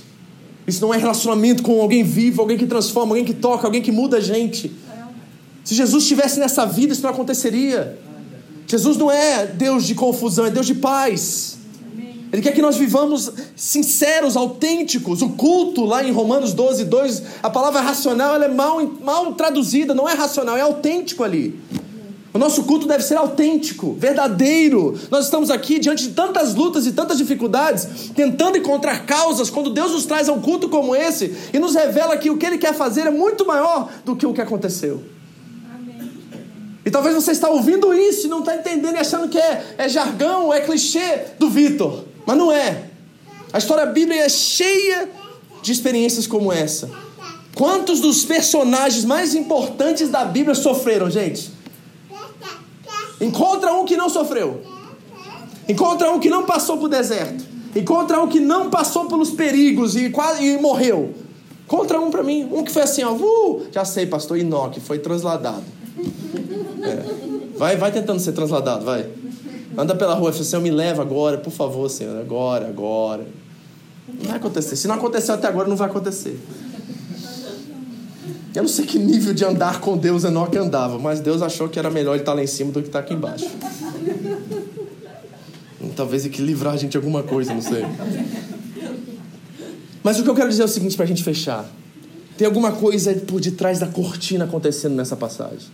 Isso não é relacionamento com alguém vivo, alguém que transforma, alguém que toca, alguém que muda a gente. Se Jesus estivesse nessa vida, isso não aconteceria. Jesus não é Deus de confusão, é Deus de paz. Ele quer que nós vivamos sinceros, autênticos. O culto, lá em Romanos 12, 2, a palavra racional ela é mal, mal traduzida, não é racional, é autêntico ali. O nosso culto deve ser autêntico, verdadeiro. Nós estamos aqui diante de tantas lutas e tantas dificuldades, tentando encontrar causas, quando Deus nos traz a um culto como esse e nos revela que o que Ele quer fazer é muito maior do que o que aconteceu. E talvez você está ouvindo isso e não está entendendo e achando que é, é jargão, é clichê do Vitor. Mas não é. A história bíblica é cheia de experiências como essa. Quantos dos personagens mais importantes da Bíblia sofreram, gente? Encontra um que não sofreu. Encontra um que não passou por deserto. Encontra um que não passou pelos perigos e quase e morreu. Encontra um para mim. Um que foi assim, ó. Uh, já sei, pastor Enoque, foi transladado. É. Vai, vai tentando ser transladado, vai. Anda pela rua fala, Senhor, me leva agora, por favor, Senhor. Agora, agora. Não vai acontecer. Se não aconteceu até agora, não vai acontecer. Eu não sei que nível de andar com Deus Enoque andava, mas Deus achou que era melhor ele estar lá em cima do que estar aqui embaixo. Talvez ele que livrar a gente de alguma coisa, não sei. Mas o que eu quero dizer é o seguinte para a gente fechar. Tem alguma coisa por detrás da cortina acontecendo nessa passagem.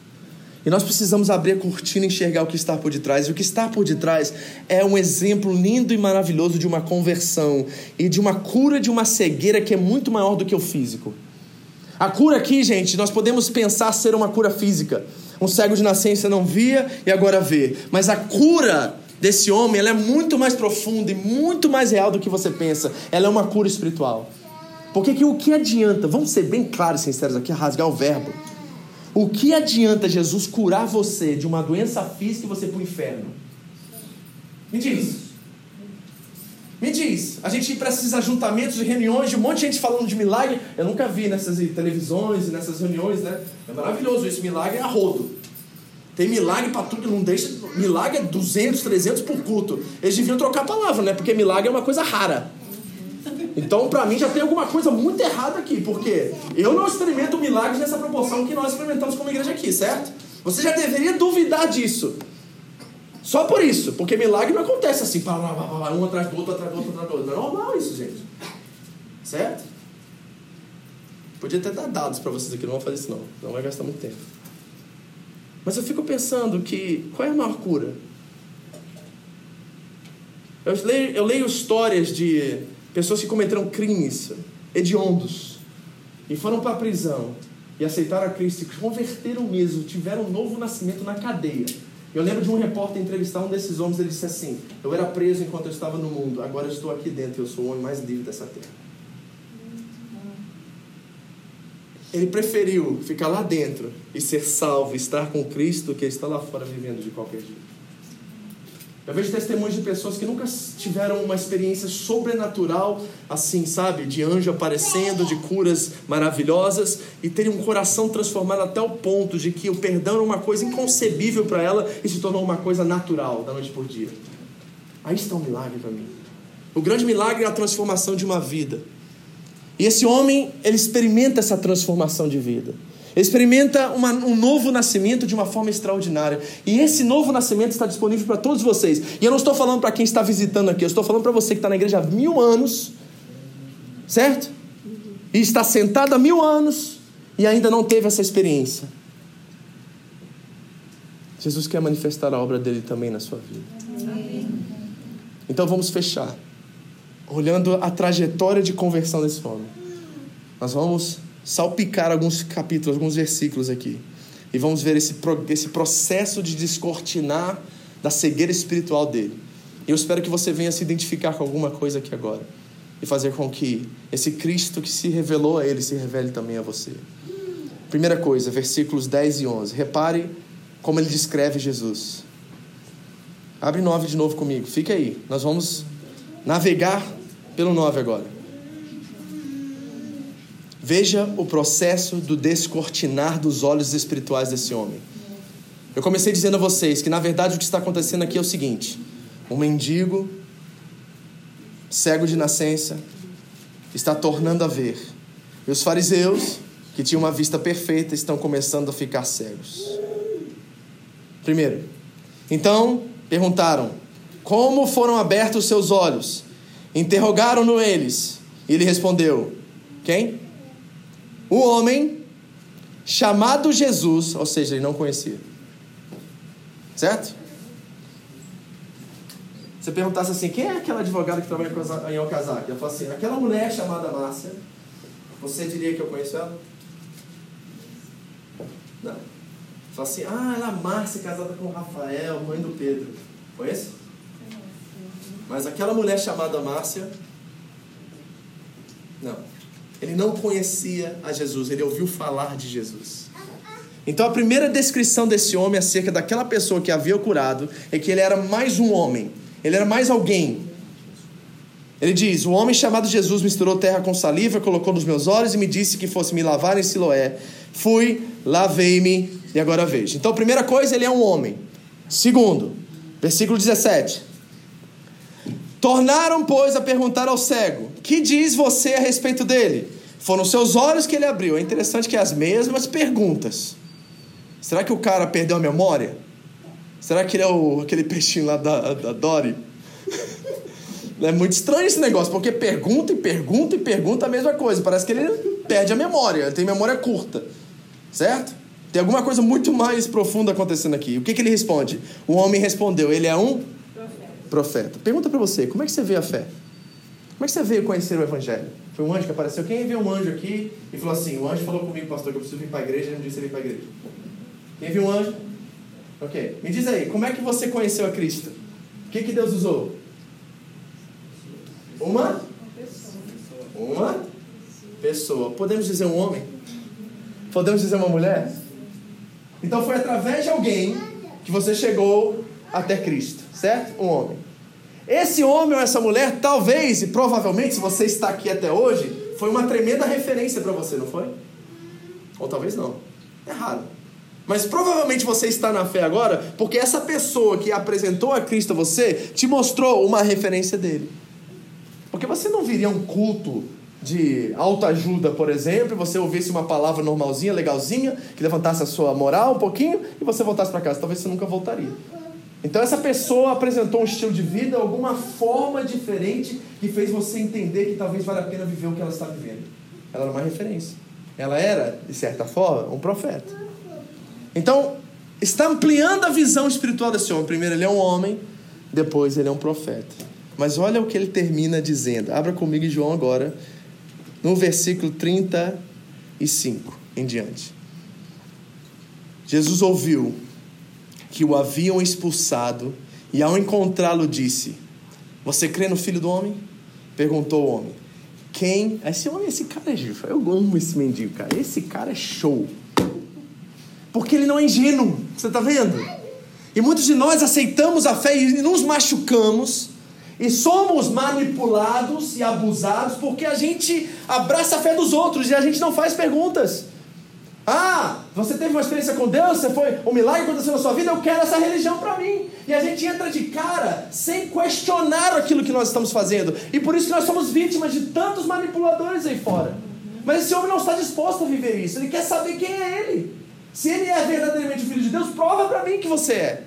E nós precisamos abrir a cortina e enxergar o que está por detrás. E o que está por detrás é um exemplo lindo e maravilhoso de uma conversão e de uma cura de uma cegueira que é muito maior do que o físico. A cura aqui, gente, nós podemos pensar ser uma cura física. Um cego de nascença não via e agora vê. Mas a cura desse homem ela é muito mais profunda e muito mais real do que você pensa. Ela é uma cura espiritual. Porque que, o que adianta, vamos ser bem claros e sinceros aqui, rasgar o verbo. O que adianta Jesus curar você de uma doença física e você ir para o inferno? Me diz. Me diz, a gente ir para esses ajuntamentos de reuniões de um monte de gente falando de milagre. Eu nunca vi nessas televisões e nessas reuniões, né? É maravilhoso isso, milagre é a rodo. Tem milagre para tudo, não deixa. Milagre é 200, 300 por culto. Eles deviam trocar a palavra, né? Porque milagre é uma coisa rara. Então, para mim, já tem alguma coisa muito errada aqui, porque eu não experimento milagres nessa proporção que nós experimentamos como igreja aqui, certo? Você já deveria duvidar disso. Só por isso, porque milagre não acontece assim, um atrás do outro, atrás do outro, atrás do outro. Não é normal isso, gente. Certo? Podia até dar dados para vocês aqui, não vou fazer isso não. Não vai gastar muito tempo. Mas eu fico pensando que qual é a maior cura? Eu leio, eu leio histórias de pessoas que cometeram crimes hediondos e foram para a prisão e aceitaram a Cristo e converteram mesmo, tiveram um novo nascimento na cadeia. Eu lembro de um repórter entrevistar um desses homens, ele disse assim: Eu era preso enquanto eu estava no mundo, agora eu estou aqui dentro, eu sou o homem mais livre dessa terra. Ele preferiu ficar lá dentro e ser salvo, estar com Cristo, que estar lá fora vivendo de qualquer jeito. Eu vejo testemunhos de pessoas que nunca tiveram uma experiência sobrenatural, assim, sabe? De anjo aparecendo, de curas maravilhosas, e terem um coração transformado até o ponto de que o perdão era uma coisa inconcebível para ela e se tornou uma coisa natural, da noite por dia. Aí está o um milagre para mim. O grande milagre é a transformação de uma vida. E esse homem, ele experimenta essa transformação de vida experimenta uma, um novo nascimento de uma forma extraordinária. E esse novo nascimento está disponível para todos vocês. E eu não estou falando para quem está visitando aqui, eu estou falando para você que está na igreja há mil anos, certo? E está sentado há mil anos e ainda não teve essa experiência. Jesus quer manifestar a obra dele também na sua vida. Então vamos fechar, olhando a trajetória de conversão desse homem. Nós vamos salpicar alguns capítulos, alguns versículos aqui. E vamos ver esse, esse processo de descortinar da cegueira espiritual dele. E eu espero que você venha se identificar com alguma coisa aqui agora. E fazer com que esse Cristo que se revelou a ele se revele também a você. Primeira coisa, versículos 10 e 11. Repare como ele descreve Jesus. Abre 9 de novo comigo. Fica aí. Nós vamos navegar pelo 9 agora. Veja o processo do descortinar dos olhos espirituais desse homem. Eu comecei dizendo a vocês que, na verdade, o que está acontecendo aqui é o seguinte: um mendigo, cego de nascença, está tornando a ver. E os fariseus, que tinham uma vista perfeita, estão começando a ficar cegos. Primeiro, então perguntaram: como foram abertos os seus olhos? Interrogaram-no eles. E ele respondeu: Quem? O homem chamado Jesus, ou seja, ele não conhecia. Certo? Você perguntasse assim: quem é aquela advogada que trabalha em Okazaki? Eu falo assim: aquela mulher chamada Márcia, você diria que eu conheço ela? Não. Fala assim: ah, ela é Márcia casada com Rafael, mãe do Pedro. Conhece? Mas aquela mulher chamada Márcia, não. Ele não conhecia a Jesus, ele ouviu falar de Jesus. Então a primeira descrição desse homem acerca daquela pessoa que havia curado é que ele era mais um homem, ele era mais alguém. Ele diz: O homem chamado Jesus misturou terra com saliva, colocou nos meus olhos e me disse que fosse me lavar em Siloé. Fui, lavei-me e agora vejo. Então, primeira coisa, ele é um homem. Segundo, versículo 17. Tornaram, pois, a perguntar ao cego: Que diz você a respeito dele? Foram seus olhos que ele abriu. É interessante que é as mesmas perguntas. Será que o cara perdeu a memória? Será que ele é o, aquele peixinho lá da, da Dory? é muito estranho esse negócio, porque pergunta e pergunta e pergunta a mesma coisa. Parece que ele perde a memória, ele tem memória curta. Certo? Tem alguma coisa muito mais profunda acontecendo aqui. O que, que ele responde? O homem respondeu: Ele é um profeta. Pergunta para você, como é que você vê a fé? Como é que você veio conhecer o Evangelho? Foi um anjo que apareceu? Quem viu um anjo aqui e falou assim: O anjo falou comigo, pastor, que eu preciso vir para a igreja e não disse vir para a igreja. Quem viu um anjo? Ok. Me diz aí, como é que você conheceu a Cristo? O que, que Deus usou? Uma? Uma pessoa. Podemos dizer um homem? Podemos dizer uma mulher? Então foi através de alguém que você chegou até Cristo, certo? Um homem. Esse homem ou essa mulher, talvez e provavelmente, se você está aqui até hoje, foi uma tremenda referência para você, não foi? Ou talvez não. Errado. Mas provavelmente você está na fé agora porque essa pessoa que apresentou a Cristo a você te mostrou uma referência dele. Porque você não viria um culto de autoajuda, por exemplo, você ouvisse uma palavra normalzinha, legalzinha, que levantasse a sua moral um pouquinho e você voltasse para casa. Talvez você nunca voltaria. Então essa pessoa apresentou um estilo de vida, alguma forma diferente que fez você entender que talvez valha a pena viver o que ela está vivendo. Ela era uma referência. Ela era, de certa forma, um profeta. Então, está ampliando a visão espiritual desse homem. Primeiro ele é um homem, depois ele é um profeta. Mas olha o que ele termina dizendo. Abra comigo João agora, no versículo 35 em diante. Jesus ouviu que o haviam expulsado e ao encontrá-lo disse: Você crê no filho do homem? Perguntou o homem. Quem? Esse homem, esse cara é. Eu amo esse mendigo, cara. Esse cara é show. Porque ele não é ingênuo. Você está vendo? E muitos de nós aceitamos a fé e nos machucamos. E somos manipulados e abusados porque a gente abraça a fé dos outros e a gente não faz perguntas. Ah, você teve uma experiência com Deus, você foi um milagre aconteceu na sua vida, eu quero essa religião para mim. E a gente entra de cara sem questionar aquilo que nós estamos fazendo. E por isso que nós somos vítimas de tantos manipuladores aí fora. Mas esse homem não está disposto a viver isso. Ele quer saber quem é ele. Se ele é verdadeiramente o filho de Deus, prova para mim que você é.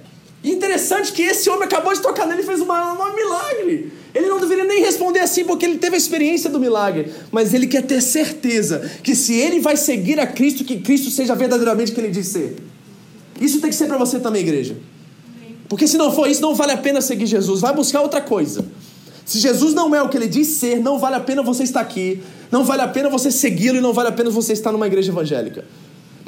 Interessante que esse homem acabou de tocar nele e fez um milagre. Ele não deveria nem responder assim, porque ele teve a experiência do milagre. Mas ele quer ter certeza que se ele vai seguir a Cristo, que Cristo seja verdadeiramente que ele diz ser. Isso tem que ser para você também, igreja. Porque se não for isso, não vale a pena seguir Jesus. Vai buscar outra coisa. Se Jesus não é o que ele diz ser, não vale a pena você estar aqui. Não vale a pena você segui-lo e não vale a pena você estar numa igreja evangélica.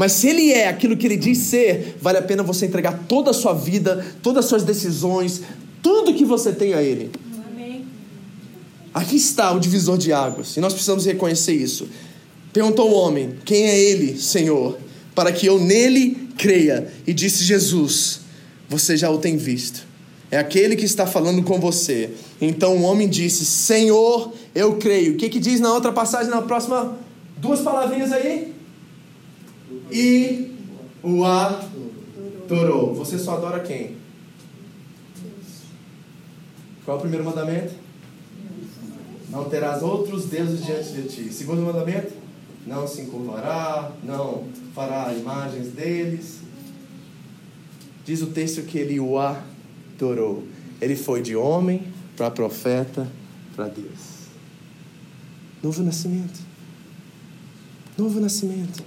Mas se ele é aquilo que ele diz ser, vale a pena você entregar toda a sua vida, todas as suas decisões, tudo que você tem a ele. Aqui está o divisor de águas, e nós precisamos reconhecer isso. Perguntou o homem: Quem é ele, Senhor? Para que eu nele creia. E disse Jesus: Você já o tem visto. É aquele que está falando com você. Então o homem disse: Senhor, eu creio. O que, que diz na outra passagem, na próxima? Duas palavrinhas aí. E o adorou. Você só adora quem? Qual é o primeiro mandamento? Não terás outros deuses diante de ti. Segundo mandamento? Não se encurvará, não fará imagens deles. Diz o texto que ele o adorou. Ele foi de homem para profeta para Deus. Novo nascimento. Novo nascimento.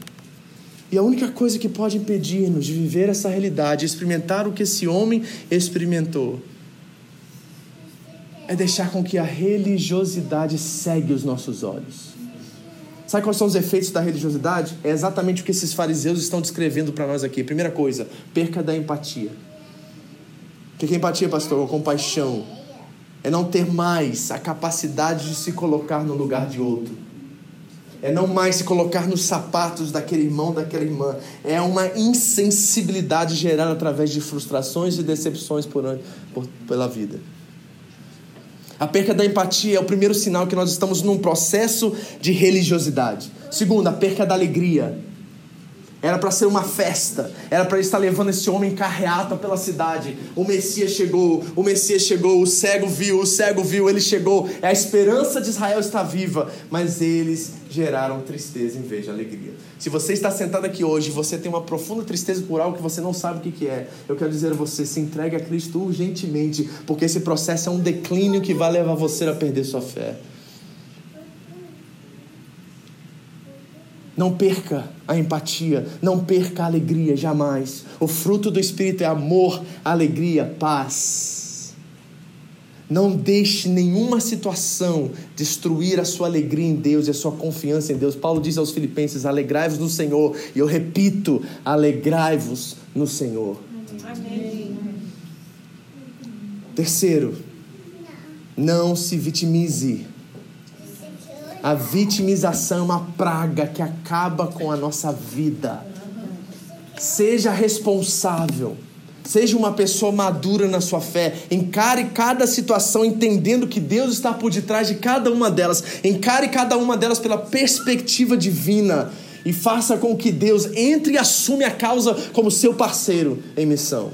E a única coisa que pode impedir-nos de viver essa realidade, experimentar o que esse homem experimentou, é deixar com que a religiosidade segue os nossos olhos. Sabe quais são os efeitos da religiosidade? É exatamente o que esses fariseus estão descrevendo para nós aqui. Primeira coisa, perca da empatia. O que é empatia, pastor? Compaixão. É não ter mais a capacidade de se colocar no lugar de outro. É não mais se colocar nos sapatos daquele irmão, daquela irmã. É uma insensibilidade gerada através de frustrações e decepções por, por, pela vida. A perca da empatia é o primeiro sinal que nós estamos num processo de religiosidade. Segundo, a perca da alegria. Era para ser uma festa, era para estar levando esse homem carreata pela cidade. O Messias chegou, o Messias chegou, o cego viu, o cego viu, ele chegou. A esperança de Israel está viva, mas eles geraram tristeza em vez de alegria. Se você está sentado aqui hoje e você tem uma profunda tristeza por algo que você não sabe o que é, eu quero dizer a você: se entregue a Cristo urgentemente, porque esse processo é um declínio que vai levar você a perder sua fé. Não perca a empatia, não perca a alegria jamais. O fruto do Espírito é amor, alegria, paz. Não deixe nenhuma situação destruir a sua alegria em Deus e a sua confiança em Deus. Paulo diz aos Filipenses: alegrai-vos no Senhor. E eu repito: alegrai-vos no Senhor. Amém. Terceiro, não se vitimize. A vitimização é uma praga que acaba com a nossa vida. Seja responsável. Seja uma pessoa madura na sua fé. Encare cada situação entendendo que Deus está por detrás de cada uma delas. Encare cada uma delas pela perspectiva divina. E faça com que Deus entre e assume a causa como seu parceiro em missão.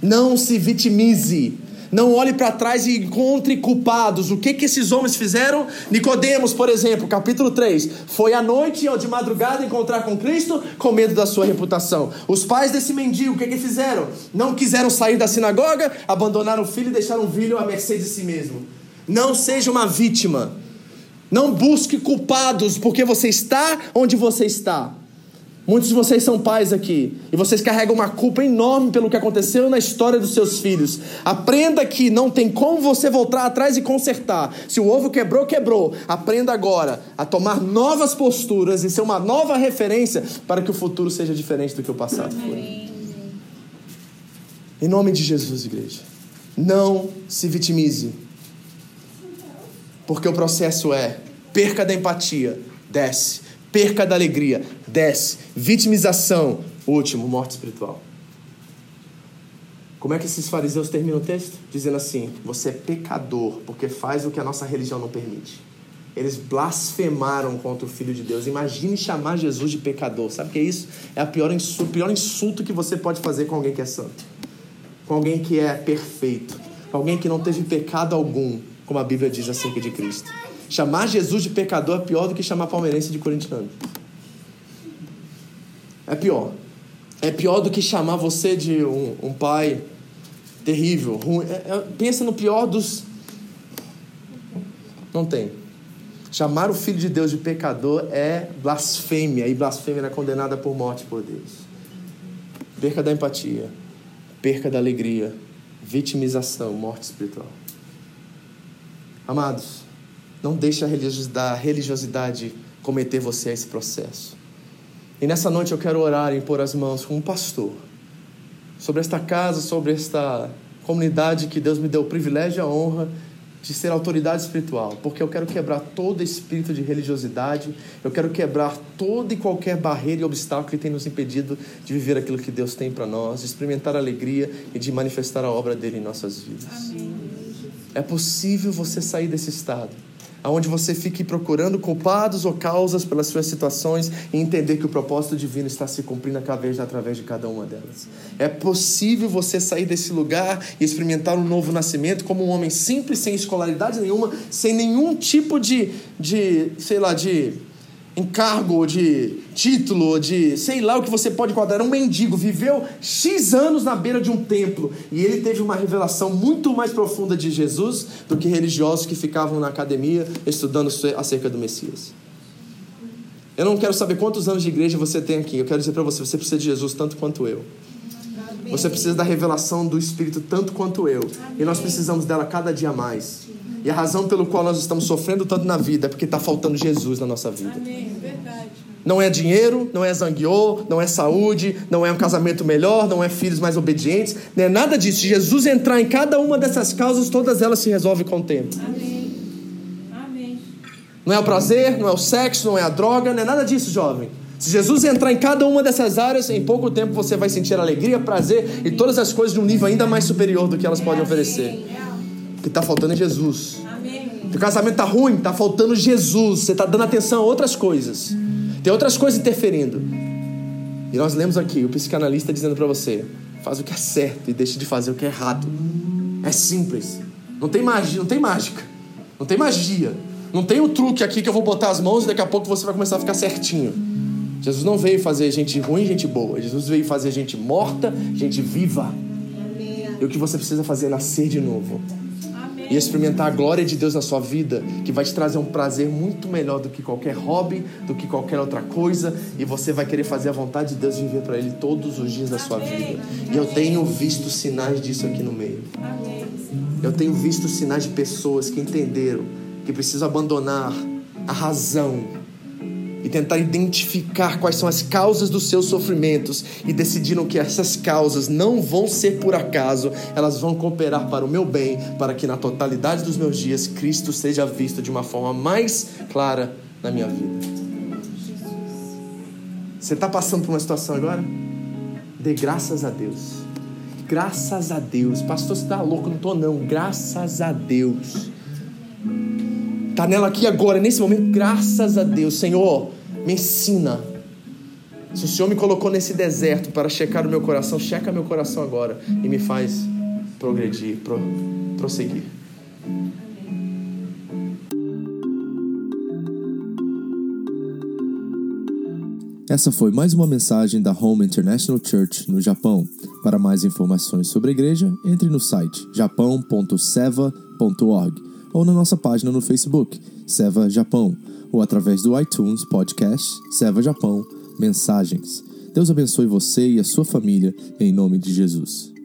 Não se vitimize. Não olhe para trás e encontre culpados. O que, que esses homens fizeram? Nicodemos, por exemplo, capítulo 3. Foi à noite ou de madrugada encontrar com Cristo com medo da sua reputação. Os pais desse mendigo, o que, que fizeram? Não quiseram sair da sinagoga, abandonaram o filho e deixaram o filho à mercê de si mesmo. Não seja uma vítima. Não busque culpados porque você está onde você está. Muitos de vocês são pais aqui e vocês carregam uma culpa enorme pelo que aconteceu na história dos seus filhos. Aprenda que não tem como você voltar atrás e consertar. Se o ovo quebrou, quebrou. Aprenda agora a tomar novas posturas e ser uma nova referência para que o futuro seja diferente do que o passado foi. Em nome de Jesus, igreja. Não se vitimize. Porque o processo é perca da empatia, desce perca da alegria, desce, vitimização, último, morte espiritual. Como é que esses fariseus terminam o texto? Dizendo assim: você é pecador porque faz o que a nossa religião não permite. Eles blasfemaram contra o Filho de Deus. Imagine chamar Jesus de pecador. Sabe o que é isso? É pior o pior insulto que você pode fazer com alguém que é santo, com alguém que é perfeito, com alguém que não teve pecado algum, como a Bíblia diz acerca de Cristo. Chamar Jesus de pecador é pior do que chamar palmeirense de corintiano. É pior. É pior do que chamar você de um, um pai terrível, ruim. É, é, pensa no pior dos. Não tem. Chamar o Filho de Deus de pecador é blasfêmia, e blasfêmia é condenada por morte por Deus. Perca da empatia, perca da alegria, vitimização, morte espiritual. Amados, não deixe a religiosidade cometer você a esse processo. E nessa noite eu quero orar e impor as mãos como pastor sobre esta casa, sobre esta comunidade que Deus me deu o privilégio e a honra de ser autoridade espiritual, porque eu quero quebrar todo espírito de religiosidade, eu quero quebrar toda e qualquer barreira e obstáculo que tem nos impedido de viver aquilo que Deus tem para nós, de experimentar a alegria e de manifestar a obra dele em nossas vidas. Amém. É possível você sair desse estado aonde você fique procurando culpados ou causas pelas suas situações e entender que o propósito divino está se cumprindo através de cada uma delas. É possível você sair desse lugar e experimentar um novo nascimento como um homem simples, sem escolaridade nenhuma, sem nenhum tipo de, de sei lá, de encargo, de título, de sei lá o que você pode quadrar. Um mendigo, viveu X anos na beira de um templo e ele teve uma revelação muito mais profunda de Jesus do que religiosos que ficavam na academia estudando acerca do Messias. Eu não quero saber quantos anos de igreja você tem aqui. Eu quero dizer para você, você precisa de Jesus tanto quanto eu. Você precisa da revelação do Espírito tanto quanto eu. E nós precisamos dela cada dia mais. E a razão pelo qual nós estamos sofrendo tanto na vida é porque está faltando Jesus na nossa vida. Não é dinheiro, não é zangueô, não é saúde, não é um casamento melhor, não é filhos mais obedientes, não é nada disso. Se Jesus entrar em cada uma dessas causas, todas elas se resolvem com o tempo. Amém. Não é o prazer, não é o sexo, não é a droga, não é nada disso, jovem. Se Jesus entrar em cada uma dessas áreas, em pouco tempo você vai sentir alegria, prazer e todas as coisas de um nível ainda mais superior do que elas podem oferecer. O que está faltando é Jesus. O casamento está ruim, está faltando Jesus. Você está dando atenção a outras coisas. Tem outras coisas interferindo. E nós lemos aqui o psicanalista dizendo para você: faz o que é certo e deixe de fazer o que é errado. É simples. Não tem magia, não tem mágica. Não tem magia. Não tem o truque aqui que eu vou botar as mãos e daqui a pouco você vai começar a ficar certinho. Jesus não veio fazer gente ruim, gente boa. Jesus veio fazer gente morta, gente viva. E o que você precisa fazer é nascer de novo. E experimentar a glória de Deus na sua vida, que vai te trazer um prazer muito melhor do que qualquer hobby, do que qualquer outra coisa, e você vai querer fazer a vontade de Deus viver para Ele todos os dias da sua vida. E eu tenho visto sinais disso aqui no meio. Eu tenho visto sinais de pessoas que entenderam que precisam abandonar a razão e tentar identificar quais são as causas dos seus sofrimentos e decidiram que essas causas não vão ser por acaso, elas vão cooperar para o meu bem, para que na totalidade dos meus dias Cristo seja visto de uma forma mais clara na minha vida. Você está passando por uma situação agora? Dê graças a Deus. Graças a Deus. Pastor, você está louco? Não estou não. Graças a Deus. Está nela aqui agora, nesse momento, graças a Deus. Senhor, me ensina. Se o Senhor me colocou nesse deserto para checar o meu coração, checa meu coração agora e me faz progredir, pro, prosseguir. Essa foi mais uma mensagem da Home International Church no Japão. Para mais informações sobre a igreja, entre no site japão.seva.org ou na nossa página no Facebook, Seva Japão, ou através do iTunes Podcast Seva Japão Mensagens. Deus abençoe você e a sua família, em nome de Jesus.